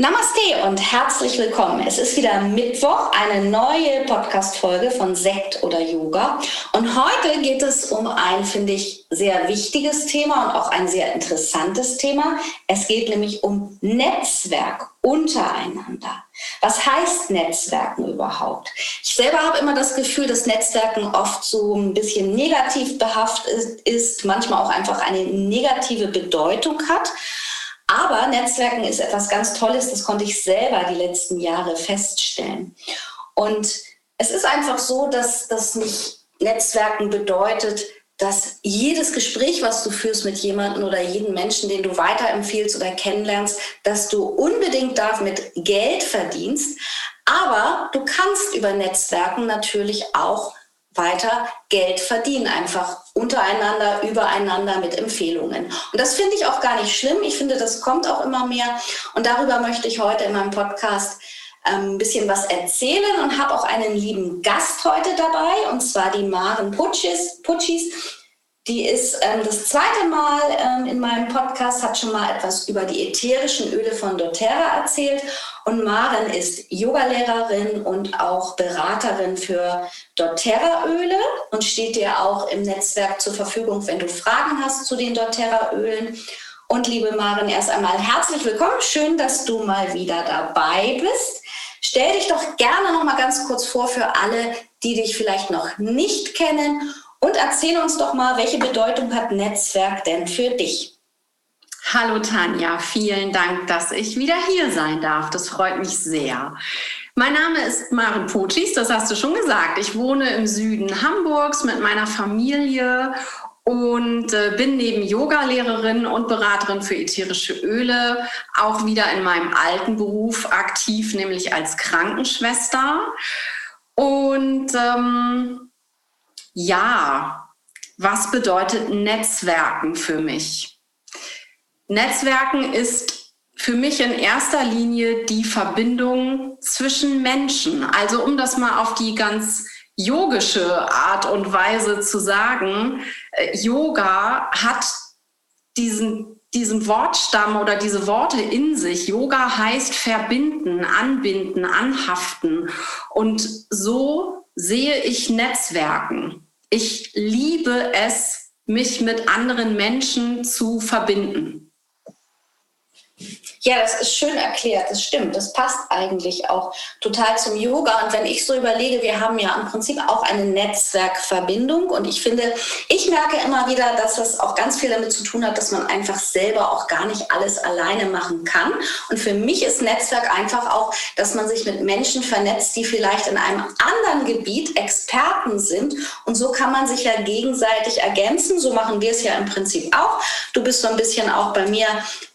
Namaste und herzlich willkommen. Es ist wieder Mittwoch, eine neue Podcast-Folge von Sekt oder Yoga. Und heute geht es um ein, finde ich, sehr wichtiges Thema und auch ein sehr interessantes Thema. Es geht nämlich um Netzwerk untereinander. Was heißt Netzwerken überhaupt? Ich selber habe immer das Gefühl, dass Netzwerken oft so ein bisschen negativ behaftet ist, manchmal auch einfach eine negative Bedeutung hat. Aber Netzwerken ist etwas ganz Tolles, das konnte ich selber die letzten Jahre feststellen. Und es ist einfach so, dass das nicht Netzwerken bedeutet, dass jedes Gespräch, was du führst mit jemandem oder jeden Menschen, den du weiterempfiehlst oder kennenlernst, dass du unbedingt damit Geld verdienst. Aber du kannst über Netzwerken natürlich auch weiter Geld verdienen, einfach untereinander, übereinander mit Empfehlungen. Und das finde ich auch gar nicht schlimm. Ich finde, das kommt auch immer mehr. Und darüber möchte ich heute in meinem Podcast ähm, ein bisschen was erzählen und habe auch einen lieben Gast heute dabei, und zwar die Maren Putschis. Putschis. Die ist ähm, das zweite Mal ähm, in meinem Podcast, hat schon mal etwas über die ätherischen Öle von doTERRA erzählt. Und Maren ist Yogalehrerin und auch Beraterin für doTERRA-Öle und steht dir auch im Netzwerk zur Verfügung, wenn du Fragen hast zu den doTERRA-Ölen. Und liebe Maren, erst einmal herzlich willkommen. Schön, dass du mal wieder dabei bist. Stell dich doch gerne noch mal ganz kurz vor für alle, die dich vielleicht noch nicht kennen und erzähl uns doch mal, welche Bedeutung hat Netzwerk denn für dich? Hallo Tanja, vielen Dank, dass ich wieder hier sein darf. Das freut mich sehr. Mein Name ist Maren Potschis, das hast du schon gesagt. Ich wohne im Süden Hamburgs mit meiner Familie und äh, bin neben Yogalehrerin und Beraterin für ätherische Öle auch wieder in meinem alten Beruf aktiv, nämlich als Krankenschwester. Und ähm, ja, was bedeutet Netzwerken für mich? Netzwerken ist für mich in erster Linie die Verbindung zwischen Menschen. Also um das mal auf die ganz yogische Art und Weise zu sagen, äh, Yoga hat diesen, diesen Wortstamm oder diese Worte in sich. Yoga heißt verbinden, anbinden, anhaften. Und so sehe ich Netzwerken. Ich liebe es, mich mit anderen Menschen zu verbinden. Ja, das ist schön erklärt, das stimmt. Das passt eigentlich auch total zum Yoga. Und wenn ich so überlege, wir haben ja im Prinzip auch eine Netzwerkverbindung. Und ich finde, ich merke immer wieder, dass das auch ganz viel damit zu tun hat, dass man einfach selber auch gar nicht alles alleine machen kann. Und für mich ist Netzwerk einfach auch, dass man sich mit Menschen vernetzt, die vielleicht in einem anderen Gebiet Experten sind. Und so kann man sich ja gegenseitig ergänzen. So machen wir es ja im Prinzip auch. Du bist so ein bisschen auch bei mir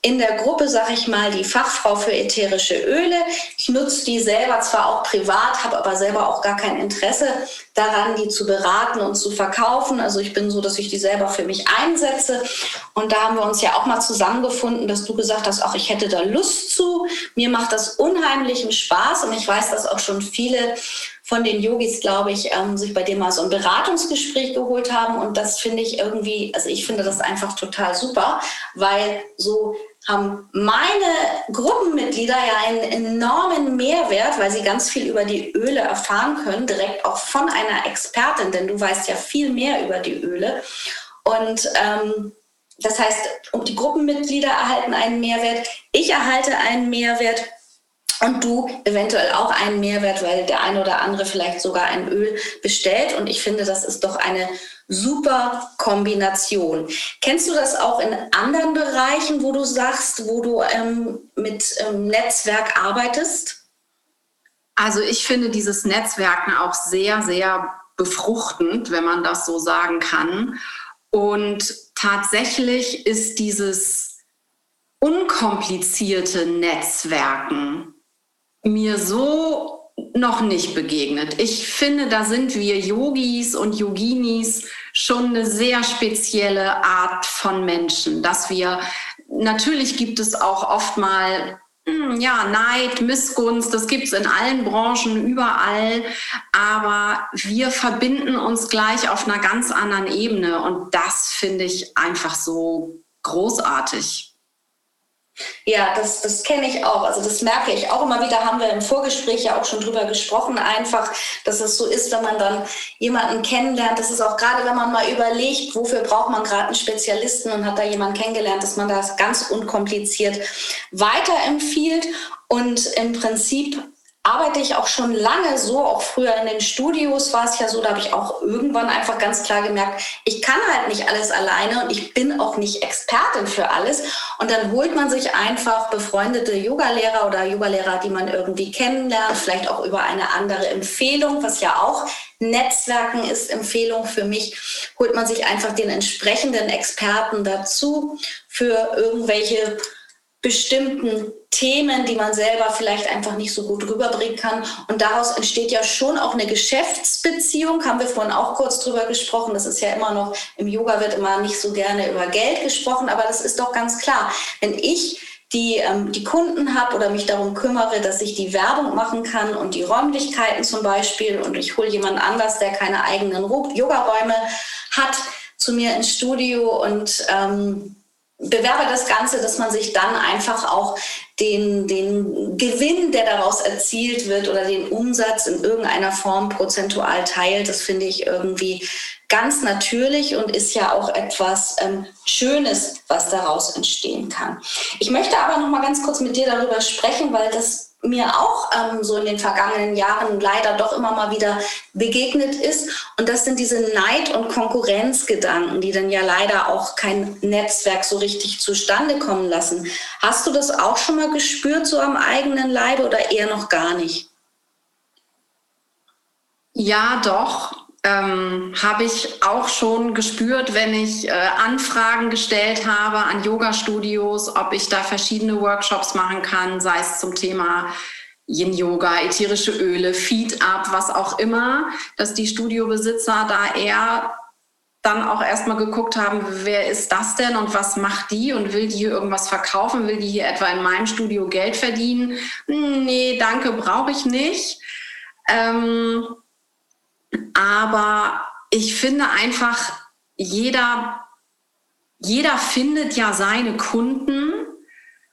in der Gruppe, sag ich mal, die Fachfrau für ätherische Öle. Ich nutze die selber zwar auch privat, habe aber selber auch gar kein Interesse daran, die zu beraten und zu verkaufen. Also ich bin so, dass ich die selber für mich einsetze. Und da haben wir uns ja auch mal zusammengefunden, dass du gesagt hast, ach, ich hätte da Lust zu. Mir macht das unheimlichen Spaß und ich weiß, dass auch schon viele von den Yogis, glaube ich, ähm, sich bei dem mal so ein Beratungsgespräch geholt haben. Und das finde ich irgendwie, also ich finde das einfach total super, weil so haben meine Gruppenmitglieder ja einen enormen Mehrwert, weil sie ganz viel über die Öle erfahren können, direkt auch von einer Expertin, denn du weißt ja viel mehr über die Öle. Und ähm, das heißt, die Gruppenmitglieder erhalten einen Mehrwert, ich erhalte einen Mehrwert und du eventuell auch einen Mehrwert, weil der eine oder andere vielleicht sogar ein Öl bestellt. Und ich finde, das ist doch eine super Kombination. Kennst du das auch in anderen Bereichen, wo du sagst, wo du ähm, mit ähm, Netzwerk arbeitest? Also ich finde dieses Netzwerken auch sehr, sehr befruchtend, wenn man das so sagen kann. Und tatsächlich ist dieses unkomplizierte Netzwerken mir so noch nicht begegnet. Ich finde, da sind wir Yogis und Yoginis schon eine sehr spezielle Art von Menschen, dass wir natürlich gibt es auch oft mal hm, ja, Neid, Missgunst, das gibt es in allen Branchen, überall. Aber wir verbinden uns gleich auf einer ganz anderen Ebene. Und das finde ich einfach so großartig. Ja, das, das kenne ich auch. Also das merke ich auch immer wieder, haben wir im Vorgespräch ja auch schon drüber gesprochen, einfach, dass es so ist, wenn man dann jemanden kennenlernt. Das ist auch gerade, wenn man mal überlegt, wofür braucht man gerade einen Spezialisten und hat da jemanden kennengelernt, dass man das ganz unkompliziert weiterempfiehlt. Und im Prinzip arbeite ich auch schon lange so, auch früher in den Studios war es ja so, da habe ich auch irgendwann einfach ganz klar gemerkt, ich kann halt nicht alles alleine und ich bin auch nicht Expertin für alles. Und dann holt man sich einfach befreundete Yogalehrer oder Yogalehrer, die man irgendwie kennenlernt, vielleicht auch über eine andere Empfehlung, was ja auch Netzwerken ist Empfehlung für mich, holt man sich einfach den entsprechenden Experten dazu für irgendwelche bestimmten Themen, die man selber vielleicht einfach nicht so gut rüberbringen kann. Und daraus entsteht ja schon auch eine Geschäftsbeziehung, haben wir vorhin auch kurz drüber gesprochen. Das ist ja immer noch, im Yoga wird immer nicht so gerne über Geld gesprochen, aber das ist doch ganz klar. Wenn ich die, ähm, die Kunden habe oder mich darum kümmere, dass ich die Werbung machen kann und die Räumlichkeiten zum Beispiel und ich hole jemand anders, der keine eigenen Yoga-Räume hat, zu mir ins Studio und ähm, bewerbe das Ganze, dass man sich dann einfach auch den, den Gewinn, der daraus erzielt wird oder den Umsatz in irgendeiner Form prozentual teilt. Das finde ich irgendwie ganz natürlich und ist ja auch etwas ähm, Schönes, was daraus entstehen kann. Ich möchte aber noch mal ganz kurz mit dir darüber sprechen, weil das mir auch ähm, so in den vergangenen Jahren leider doch immer mal wieder begegnet ist. Und das sind diese Neid- und Konkurrenzgedanken, die dann ja leider auch kein Netzwerk so richtig zustande kommen lassen. Hast du das auch schon mal gespürt, so am eigenen Leibe oder eher noch gar nicht? Ja, doch ähm, habe ich auch schon gespürt, wenn ich äh, Anfragen gestellt habe an Yoga-Studios, ob ich da verschiedene Workshops machen kann, sei es zum Thema Yin-Yoga, ätherische Öle, Feed-Up, was auch immer, dass die Studiobesitzer da eher dann auch erstmal geguckt haben, wer ist das denn und was macht die und will die hier irgendwas verkaufen, will die hier etwa in meinem Studio Geld verdienen? Nee, danke, brauche ich nicht. Ähm, aber ich finde einfach, jeder, jeder findet ja seine Kunden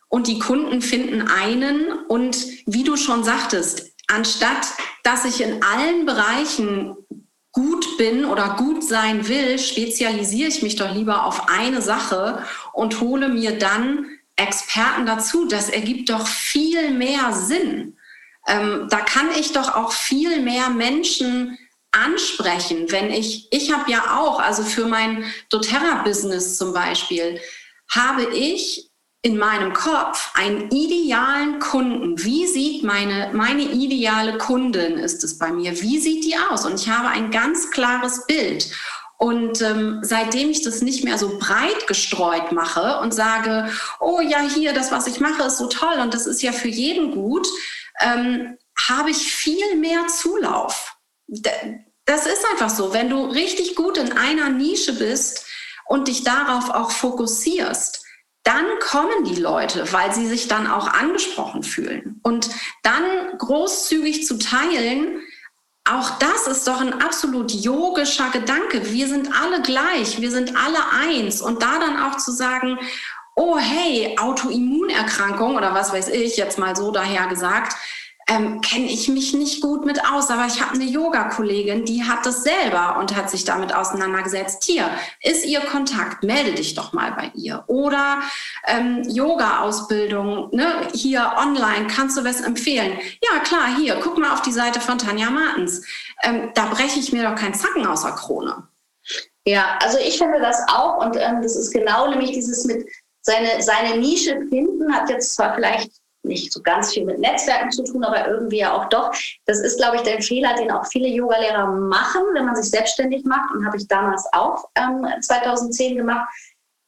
und die Kunden finden einen. Und wie du schon sagtest, anstatt dass ich in allen Bereichen gut bin oder gut sein will, spezialisiere ich mich doch lieber auf eine Sache und hole mir dann Experten dazu. Das ergibt doch viel mehr Sinn. Ähm, da kann ich doch auch viel mehr Menschen ansprechen, wenn ich, ich habe ja auch, also für mein doTERRA-Business zum Beispiel, habe ich in meinem Kopf einen idealen Kunden. Wie sieht meine, meine ideale Kundin ist es bei mir? Wie sieht die aus? Und ich habe ein ganz klares Bild. Und ähm, seitdem ich das nicht mehr so breit gestreut mache und sage, oh ja, hier, das, was ich mache, ist so toll und das ist ja für jeden gut, ähm, habe ich viel mehr Zulauf das ist einfach so. Wenn du richtig gut in einer Nische bist und dich darauf auch fokussierst, dann kommen die Leute, weil sie sich dann auch angesprochen fühlen. Und dann großzügig zu teilen, auch das ist doch ein absolut yogischer Gedanke. Wir sind alle gleich, wir sind alle eins. Und da dann auch zu sagen, oh hey, Autoimmunerkrankung oder was weiß ich, jetzt mal so daher gesagt, ähm, kenne ich mich nicht gut mit aus, aber ich habe eine Yoga-Kollegin, die hat das selber und hat sich damit auseinandergesetzt. Hier ist ihr Kontakt, melde dich doch mal bei ihr. Oder ähm, Yoga-Ausbildung, ne? hier online, kannst du was empfehlen? Ja, klar, hier, guck mal auf die Seite von Tanja Martens. Ähm, da breche ich mir doch keinen Zacken aus der Krone. Ja, also ich finde das auch und ähm, das ist genau nämlich dieses mit seine, seine Nische finden, hat jetzt zwar vielleicht nicht so ganz viel mit Netzwerken zu tun, aber irgendwie ja auch doch. Das ist, glaube ich, der Fehler, den auch viele Yogalehrer machen, wenn man sich selbstständig macht. Und habe ich damals auch ähm, 2010 gemacht.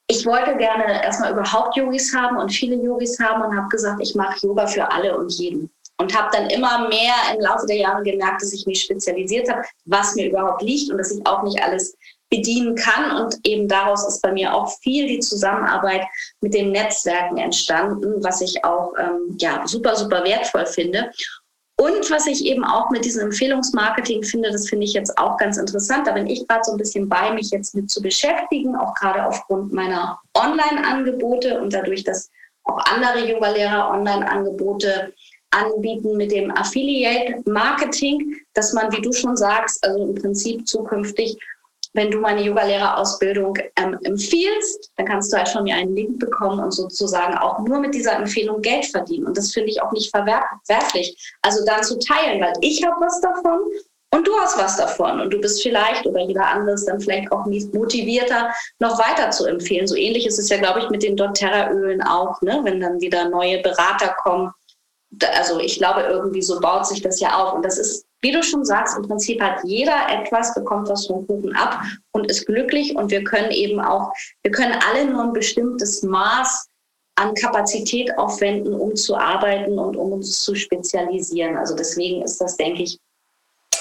Ich wollte gerne erstmal überhaupt Yogis haben und viele Yogis haben und habe gesagt, ich mache Yoga für alle und jeden. Und habe dann immer mehr im Laufe der Jahre gemerkt, dass ich mich spezialisiert habe, was mir überhaupt liegt und dass ich auch nicht alles bedienen kann. Und eben daraus ist bei mir auch viel die Zusammenarbeit mit den Netzwerken entstanden, was ich auch ähm, ja, super, super wertvoll finde. Und was ich eben auch mit diesem Empfehlungsmarketing finde, das finde ich jetzt auch ganz interessant. Da bin ich gerade so ein bisschen bei, mich jetzt mit zu beschäftigen, auch gerade aufgrund meiner Online-Angebote und dadurch, dass auch andere Yoga-Lehrer Online-Angebote anbieten mit dem Affiliate-Marketing, dass man, wie du schon sagst, also im Prinzip zukünftig wenn du meine Yogalehrerausbildung ähm, empfiehlst, dann kannst du halt schon mir einen Link bekommen und sozusagen auch nur mit dieser Empfehlung Geld verdienen. Und das finde ich auch nicht verwerflich. Also dann zu teilen, weil ich habe was davon und du hast was davon. Und du bist vielleicht oder jeder andere ist dann vielleicht auch motivierter, noch weiter zu empfehlen. So ähnlich ist es ja, glaube ich, mit den doTERRA-Ölen auch, ne? wenn dann wieder neue Berater kommen. Also ich glaube, irgendwie so baut sich das ja auf. Und das ist wie du schon sagst, im Prinzip hat jeder etwas, bekommt was vom Kuchen ab und ist glücklich. Und wir können eben auch, wir können alle nur ein bestimmtes Maß an Kapazität aufwenden, um zu arbeiten und um uns zu spezialisieren. Also deswegen ist das, denke ich,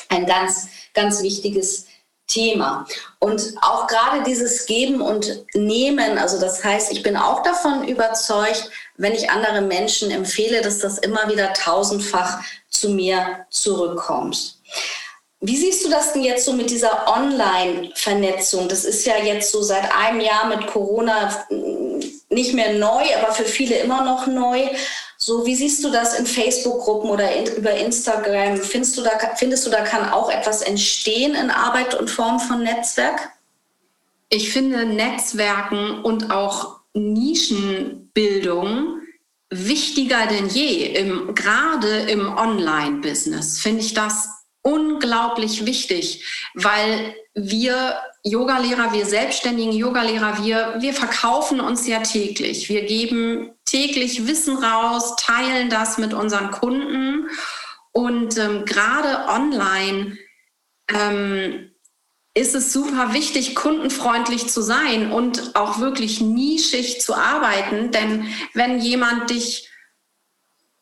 ein ganz, ganz wichtiges Thema. Und auch gerade dieses Geben und Nehmen, also das heißt, ich bin auch davon überzeugt, wenn ich andere Menschen empfehle, dass das immer wieder tausendfach zu mir zurückkommt. Wie siehst du das denn jetzt so mit dieser Online-Vernetzung? Das ist ja jetzt so seit einem Jahr mit Corona nicht mehr neu, aber für viele immer noch neu. So, wie siehst du das in Facebook-Gruppen oder in, über Instagram? Findest du, da, findest du, da kann auch etwas entstehen in Arbeit und Form von Netzwerk? Ich finde Netzwerken und auch Nischenbildung wichtiger denn je. Im, gerade im Online-Business finde ich das unglaublich wichtig, weil wir Yogalehrer, wir selbstständigen Yogalehrer, wir, wir verkaufen uns ja täglich. Wir geben täglich Wissen raus, teilen das mit unseren Kunden und ähm, gerade online ähm, ist es super wichtig, kundenfreundlich zu sein und auch wirklich nischig zu arbeiten. Denn wenn jemand dich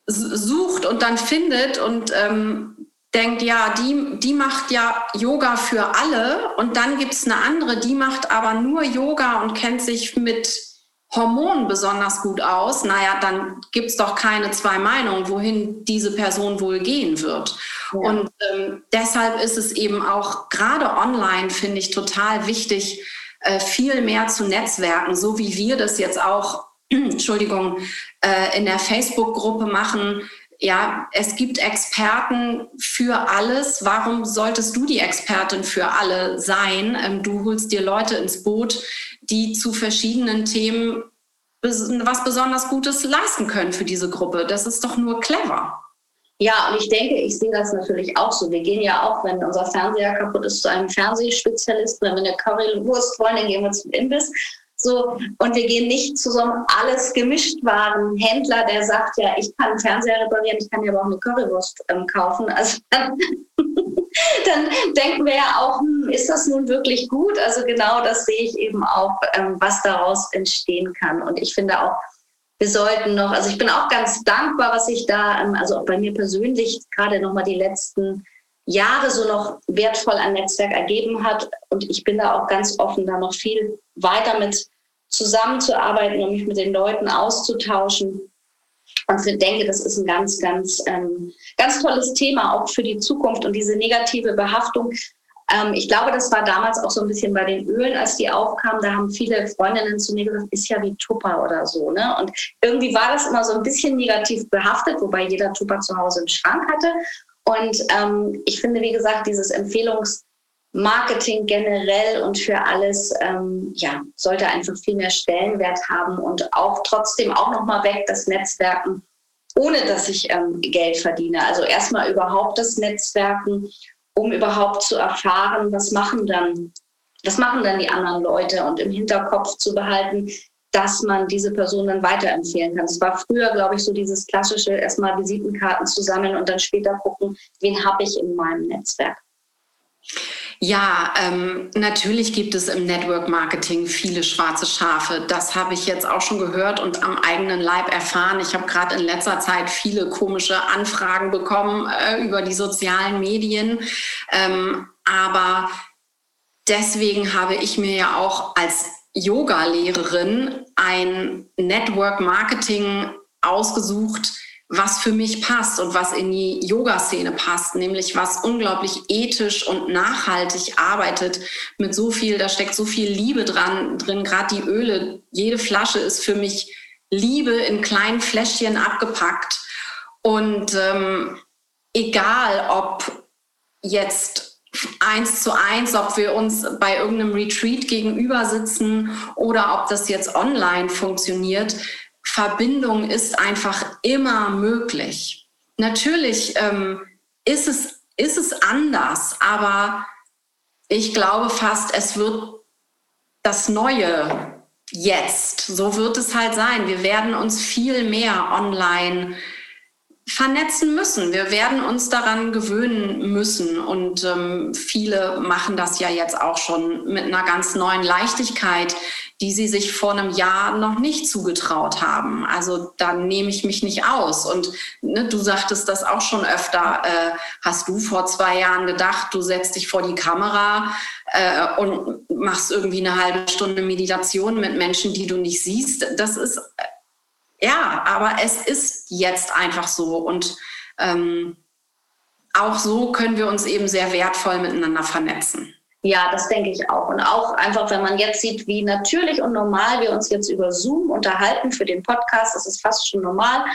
sucht und dann findet und ähm, denkt, ja, die, die macht ja Yoga für alle und dann gibt es eine andere, die macht aber nur Yoga und kennt sich mit Hormonen besonders gut aus, naja, dann gibt es doch keine zwei Meinungen, wohin diese Person wohl gehen wird. Und ähm, deshalb ist es eben auch gerade online, finde ich, total wichtig, äh, viel mehr zu netzwerken, so wie wir das jetzt auch, Entschuldigung, äh, in der Facebook-Gruppe machen. Ja, es gibt Experten für alles. Warum solltest du die Expertin für alle sein? Ähm, du holst dir Leute ins Boot, die zu verschiedenen Themen was besonders Gutes leisten können für diese Gruppe. Das ist doch nur clever. Ja, und ich denke, ich sehe das natürlich auch so. Wir gehen ja auch, wenn unser Fernseher kaputt ist, zu einem Fernsehspezialisten. Wenn wir eine Currywurst wollen, dann gehen wir zum Imbiss. So, und wir gehen nicht zu so einem alles gemischt waren Händler, der sagt, ja, ich kann einen Fernseher reparieren, ich kann ja aber auch eine Currywurst ähm, kaufen. Also dann, dann, denken wir ja auch, hm, ist das nun wirklich gut? Also genau das sehe ich eben auch, ähm, was daraus entstehen kann. Und ich finde auch, wir sollten noch, also ich bin auch ganz dankbar, was sich da, ähm, also auch bei mir persönlich gerade nochmal die letzten Jahre so noch wertvoll an Netzwerk ergeben hat. Und ich bin da auch ganz offen, da noch viel weiter mit zusammenzuarbeiten und mich mit den Leuten auszutauschen. Und ich denke, das ist ein ganz, ganz, ähm, ganz tolles Thema auch für die Zukunft und diese negative Behaftung. Ähm, ich glaube, das war damals auch so ein bisschen bei den Ölen, als die aufkamen. Da haben viele Freundinnen zu mir gesagt, ist ja wie Tupper oder so. Ne? Und irgendwie war das immer so ein bisschen negativ behaftet, wobei jeder Tupper zu Hause im Schrank hatte. Und ähm, ich finde, wie gesagt, dieses Empfehlungsmarketing generell und für alles, ähm, ja, sollte einfach viel mehr Stellenwert haben und auch trotzdem auch nochmal weg das Netzwerken, ohne dass ich ähm, Geld verdiene. Also erstmal überhaupt das Netzwerken, um überhaupt zu erfahren, was machen dann, was machen dann die anderen Leute und im Hinterkopf zu behalten, dass man diese Person dann weiterempfehlen kann. Es war früher, glaube ich, so dieses klassische erstmal Visitenkarten zusammen und dann später gucken, wen habe ich in meinem Netzwerk. Ja, ähm, natürlich gibt es im Network Marketing viele schwarze Schafe. Das habe ich jetzt auch schon gehört und am eigenen Leib erfahren. Ich habe gerade in letzter Zeit viele komische Anfragen bekommen äh, über die sozialen Medien. Ähm, aber deswegen habe ich mir ja auch als Yoga-Lehrerin ein Network Marketing ausgesucht, was für mich passt und was in die Yoga-Szene passt, nämlich was unglaublich ethisch und nachhaltig arbeitet mit so viel, da steckt so viel Liebe dran, drin, gerade die Öle. Jede Flasche ist für mich Liebe in kleinen Fläschchen abgepackt. Und ähm, egal, ob jetzt eins zu eins, ob wir uns bei irgendeinem Retreat gegenüber sitzen oder ob das jetzt online funktioniert, Verbindung ist einfach immer möglich. Natürlich ähm, ist, es, ist es anders, aber ich glaube fast, es wird das Neue jetzt. So wird es halt sein. Wir werden uns viel mehr online vernetzen müssen. Wir werden uns daran gewöhnen müssen. Und ähm, viele machen das ja jetzt auch schon mit einer ganz neuen Leichtigkeit, die sie sich vor einem Jahr noch nicht zugetraut haben. Also da nehme ich mich nicht aus. Und ne, du sagtest das auch schon öfter. Äh, hast du vor zwei Jahren gedacht, du setzt dich vor die Kamera äh, und machst irgendwie eine halbe Stunde Meditation mit Menschen, die du nicht siehst? Das ist äh, ja, aber es ist jetzt einfach so. Und ähm, auch so können wir uns eben sehr wertvoll miteinander vernetzen. Ja, das denke ich auch. Und auch einfach, wenn man jetzt sieht, wie natürlich und normal wir uns jetzt über Zoom unterhalten für den Podcast, das ist fast schon normal.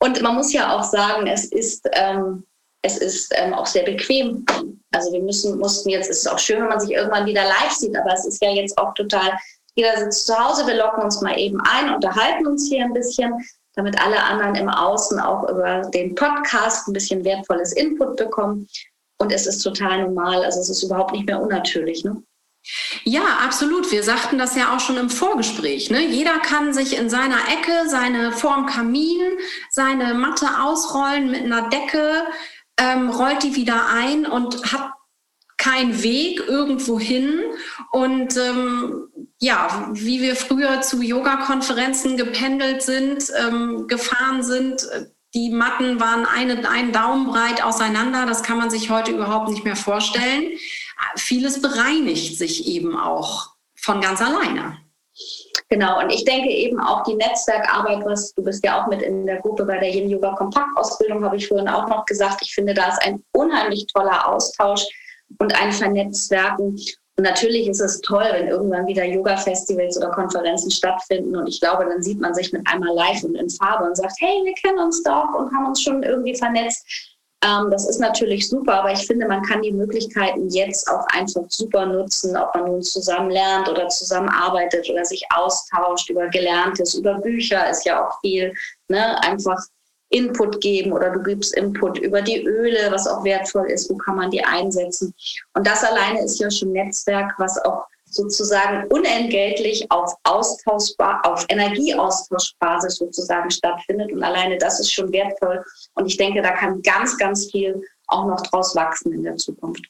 Und man muss ja auch sagen, es ist, ähm, es ist ähm, auch sehr bequem. Also wir müssen, mussten jetzt, es ist auch schön, wenn man sich irgendwann wieder live sieht, aber es ist ja jetzt auch total, jeder sitzt zu Hause, wir locken uns mal eben ein, unterhalten uns hier ein bisschen, damit alle anderen im Außen auch über den Podcast ein bisschen wertvolles Input bekommen. Und es ist total normal. Also es ist überhaupt nicht mehr unnatürlich. Ne? Ja, absolut. Wir sagten das ja auch schon im Vorgespräch. Ne? Jeder kann sich in seiner Ecke seine vorm Kamin, seine Matte ausrollen mit einer Decke, ähm, rollt die wieder ein und hat keinen Weg irgendwo hin. Und ähm, ja, wie wir früher zu Yoga-Konferenzen gependelt sind, ähm, gefahren sind, die Matten waren eine, einen Daumen breit auseinander. Das kann man sich heute überhaupt nicht mehr vorstellen. Vieles bereinigt sich eben auch von ganz alleine. Genau, und ich denke eben auch die Netzwerkarbeit, was du bist ja auch mit in der Gruppe bei der Yin Yoga Kompakt Ausbildung, habe ich vorhin auch noch gesagt. Ich finde, da ist ein unheimlich toller Austausch und ein Vernetzwerken. Und natürlich ist es toll, wenn irgendwann wieder Yoga-Festivals oder Konferenzen stattfinden. Und ich glaube, dann sieht man sich mit einmal live und in Farbe und sagt, hey, wir kennen uns doch und haben uns schon irgendwie vernetzt. Ähm, das ist natürlich super, aber ich finde, man kann die Möglichkeiten jetzt auch einfach super nutzen, ob man nun zusammen lernt oder zusammenarbeitet oder sich austauscht über Gelerntes, über Bücher ist ja auch viel. Ne? Einfach Input geben oder du gibst Input über die Öle, was auch wertvoll ist, wo kann man die einsetzen. Und das alleine ist ja schon Netzwerk, was auch sozusagen unentgeltlich auf austauschbar, auf Energieaustauschbasis sozusagen stattfindet. Und alleine das ist schon wertvoll. Und ich denke, da kann ganz, ganz viel auch noch draus wachsen in der Zukunft.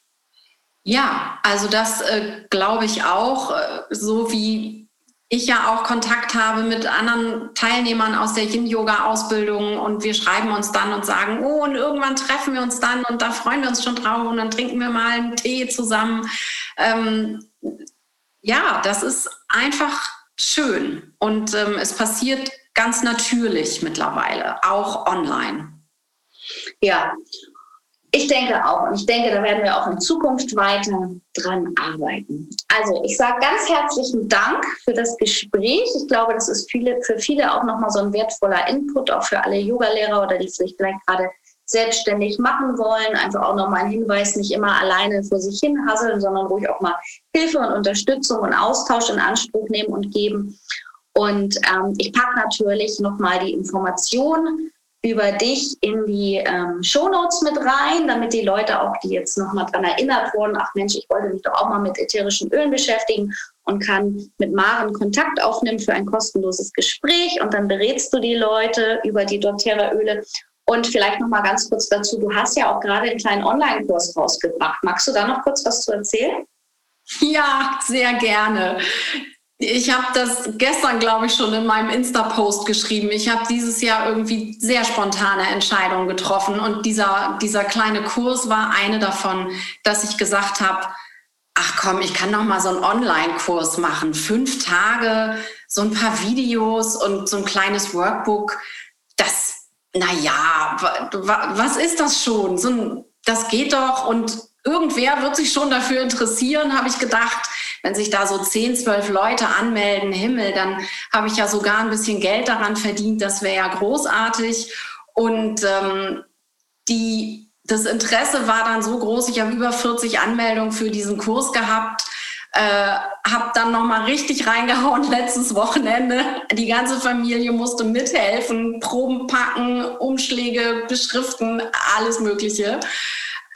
Ja, also das äh, glaube ich auch, äh, so wie ich ja auch Kontakt habe mit anderen Teilnehmern aus der Yin-Yoga-Ausbildung und wir schreiben uns dann und sagen, oh, und irgendwann treffen wir uns dann und da freuen wir uns schon drauf und dann trinken wir mal einen Tee zusammen. Ähm, ja, das ist einfach schön und ähm, es passiert ganz natürlich mittlerweile, auch online. Ja, ich denke auch. Und ich denke, da werden wir auch in Zukunft weiter dran arbeiten. Also ich sage ganz herzlichen Dank für das Gespräch. Ich glaube, das ist viele, für viele auch nochmal so ein wertvoller Input, auch für alle Yogalehrer oder die sich vielleicht gerade selbstständig machen wollen. Einfach auch nochmal ein Hinweis, nicht immer alleine vor sich hin hasseln, sondern ruhig auch mal Hilfe und Unterstützung und Austausch in Anspruch nehmen und geben. Und ähm, ich packe natürlich nochmal die Informationen über dich in die ähm, Shownotes mit rein, damit die Leute auch, die jetzt nochmal dran erinnert wurden, ach Mensch, ich wollte mich doch auch mal mit ätherischen Ölen beschäftigen und kann mit Maren Kontakt aufnehmen für ein kostenloses Gespräch und dann berätst du die Leute über die doTERRA-Öle. Und vielleicht noch mal ganz kurz dazu, du hast ja auch gerade einen kleinen Online-Kurs rausgebracht. Magst du da noch kurz was zu erzählen? Ja, sehr gerne. Ich habe das gestern, glaube ich, schon in meinem Insta-Post geschrieben. Ich habe dieses Jahr irgendwie sehr spontane Entscheidungen getroffen und dieser, dieser kleine Kurs war eine davon, dass ich gesagt habe, ach komm, ich kann noch mal so einen Online-Kurs machen. Fünf Tage, so ein paar Videos und so ein kleines Workbook. Das, naja, was ist das schon? So ein, das geht doch und irgendwer wird sich schon dafür interessieren, habe ich gedacht wenn sich da so 10, 12 Leute anmelden, Himmel, dann habe ich ja sogar ein bisschen Geld daran verdient. Das wäre ja großartig. Und ähm, die, das Interesse war dann so groß. Ich habe über 40 Anmeldungen für diesen Kurs gehabt. Äh, habe dann noch mal richtig reingehauen letztes Wochenende. Die ganze Familie musste mithelfen, Proben packen, Umschläge beschriften, alles Mögliche.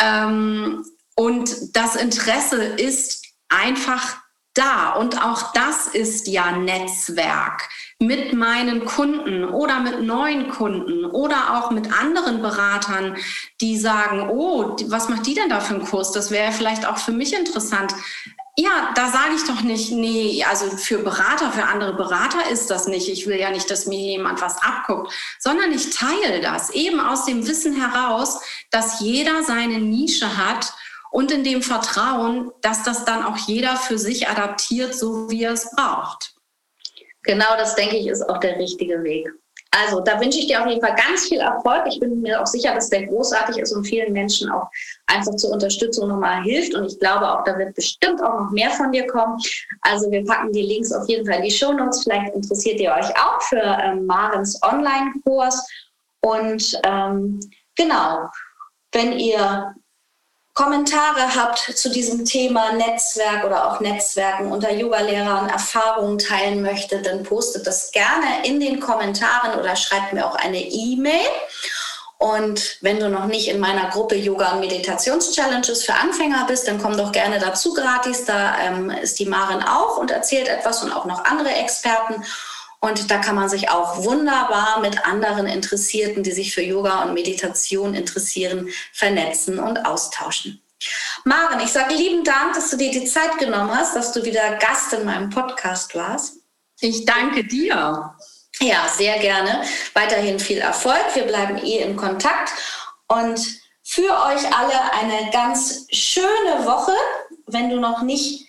Ähm, und das Interesse ist einfach da. Und auch das ist ja Netzwerk mit meinen Kunden oder mit neuen Kunden oder auch mit anderen Beratern, die sagen, oh, was macht die denn da für einen Kurs? Das wäre vielleicht auch für mich interessant. Ja, da sage ich doch nicht, nee, also für Berater, für andere Berater ist das nicht. Ich will ja nicht, dass mir jemand was abguckt, sondern ich teile das eben aus dem Wissen heraus, dass jeder seine Nische hat und in dem Vertrauen, dass das dann auch jeder für sich adaptiert, so wie er es braucht. Genau das, denke ich, ist auch der richtige Weg. Also da wünsche ich dir auf jeden Fall ganz viel Erfolg. Ich bin mir auch sicher, dass der großartig ist und vielen Menschen auch einfach zur Unterstützung nochmal hilft. Und ich glaube auch, da wird bestimmt auch noch mehr von dir kommen. Also wir packen die Links auf jeden Fall in die Show Notes. Vielleicht interessiert ihr euch auch für ähm, Marens Online-Kurs. Und ähm, genau, wenn ihr Kommentare habt zu diesem Thema Netzwerk oder auch Netzwerken unter Yoga-Lehrern Erfahrungen teilen möchtet, dann postet das gerne in den Kommentaren oder schreibt mir auch eine E-Mail. Und wenn du noch nicht in meiner Gruppe Yoga und Meditations-Challenges für Anfänger bist, dann komm doch gerne dazu gratis. Da ähm, ist die Marin auch und erzählt etwas und auch noch andere Experten. Und da kann man sich auch wunderbar mit anderen Interessierten, die sich für Yoga und Meditation interessieren, vernetzen und austauschen. Maren, ich sage lieben Dank, dass du dir die Zeit genommen hast, dass du wieder Gast in meinem Podcast warst. Ich danke dir. Ja, sehr gerne. Weiterhin viel Erfolg. Wir bleiben eh in Kontakt und für euch alle eine ganz schöne Woche. Wenn du noch nicht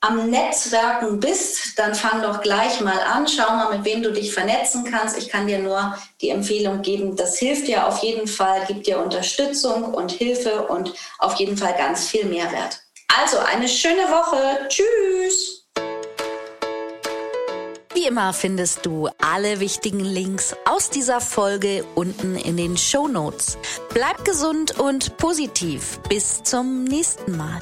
am Netzwerken bist, dann fang doch gleich mal an. Schau mal, mit wem du dich vernetzen kannst. Ich kann dir nur die Empfehlung geben, das hilft dir auf jeden Fall, gibt dir Unterstützung und Hilfe und auf jeden Fall ganz viel Mehrwert. Also eine schöne Woche. Tschüss. Wie immer findest du alle wichtigen Links aus dieser Folge unten in den Show Notes. Bleib gesund und positiv. Bis zum nächsten Mal.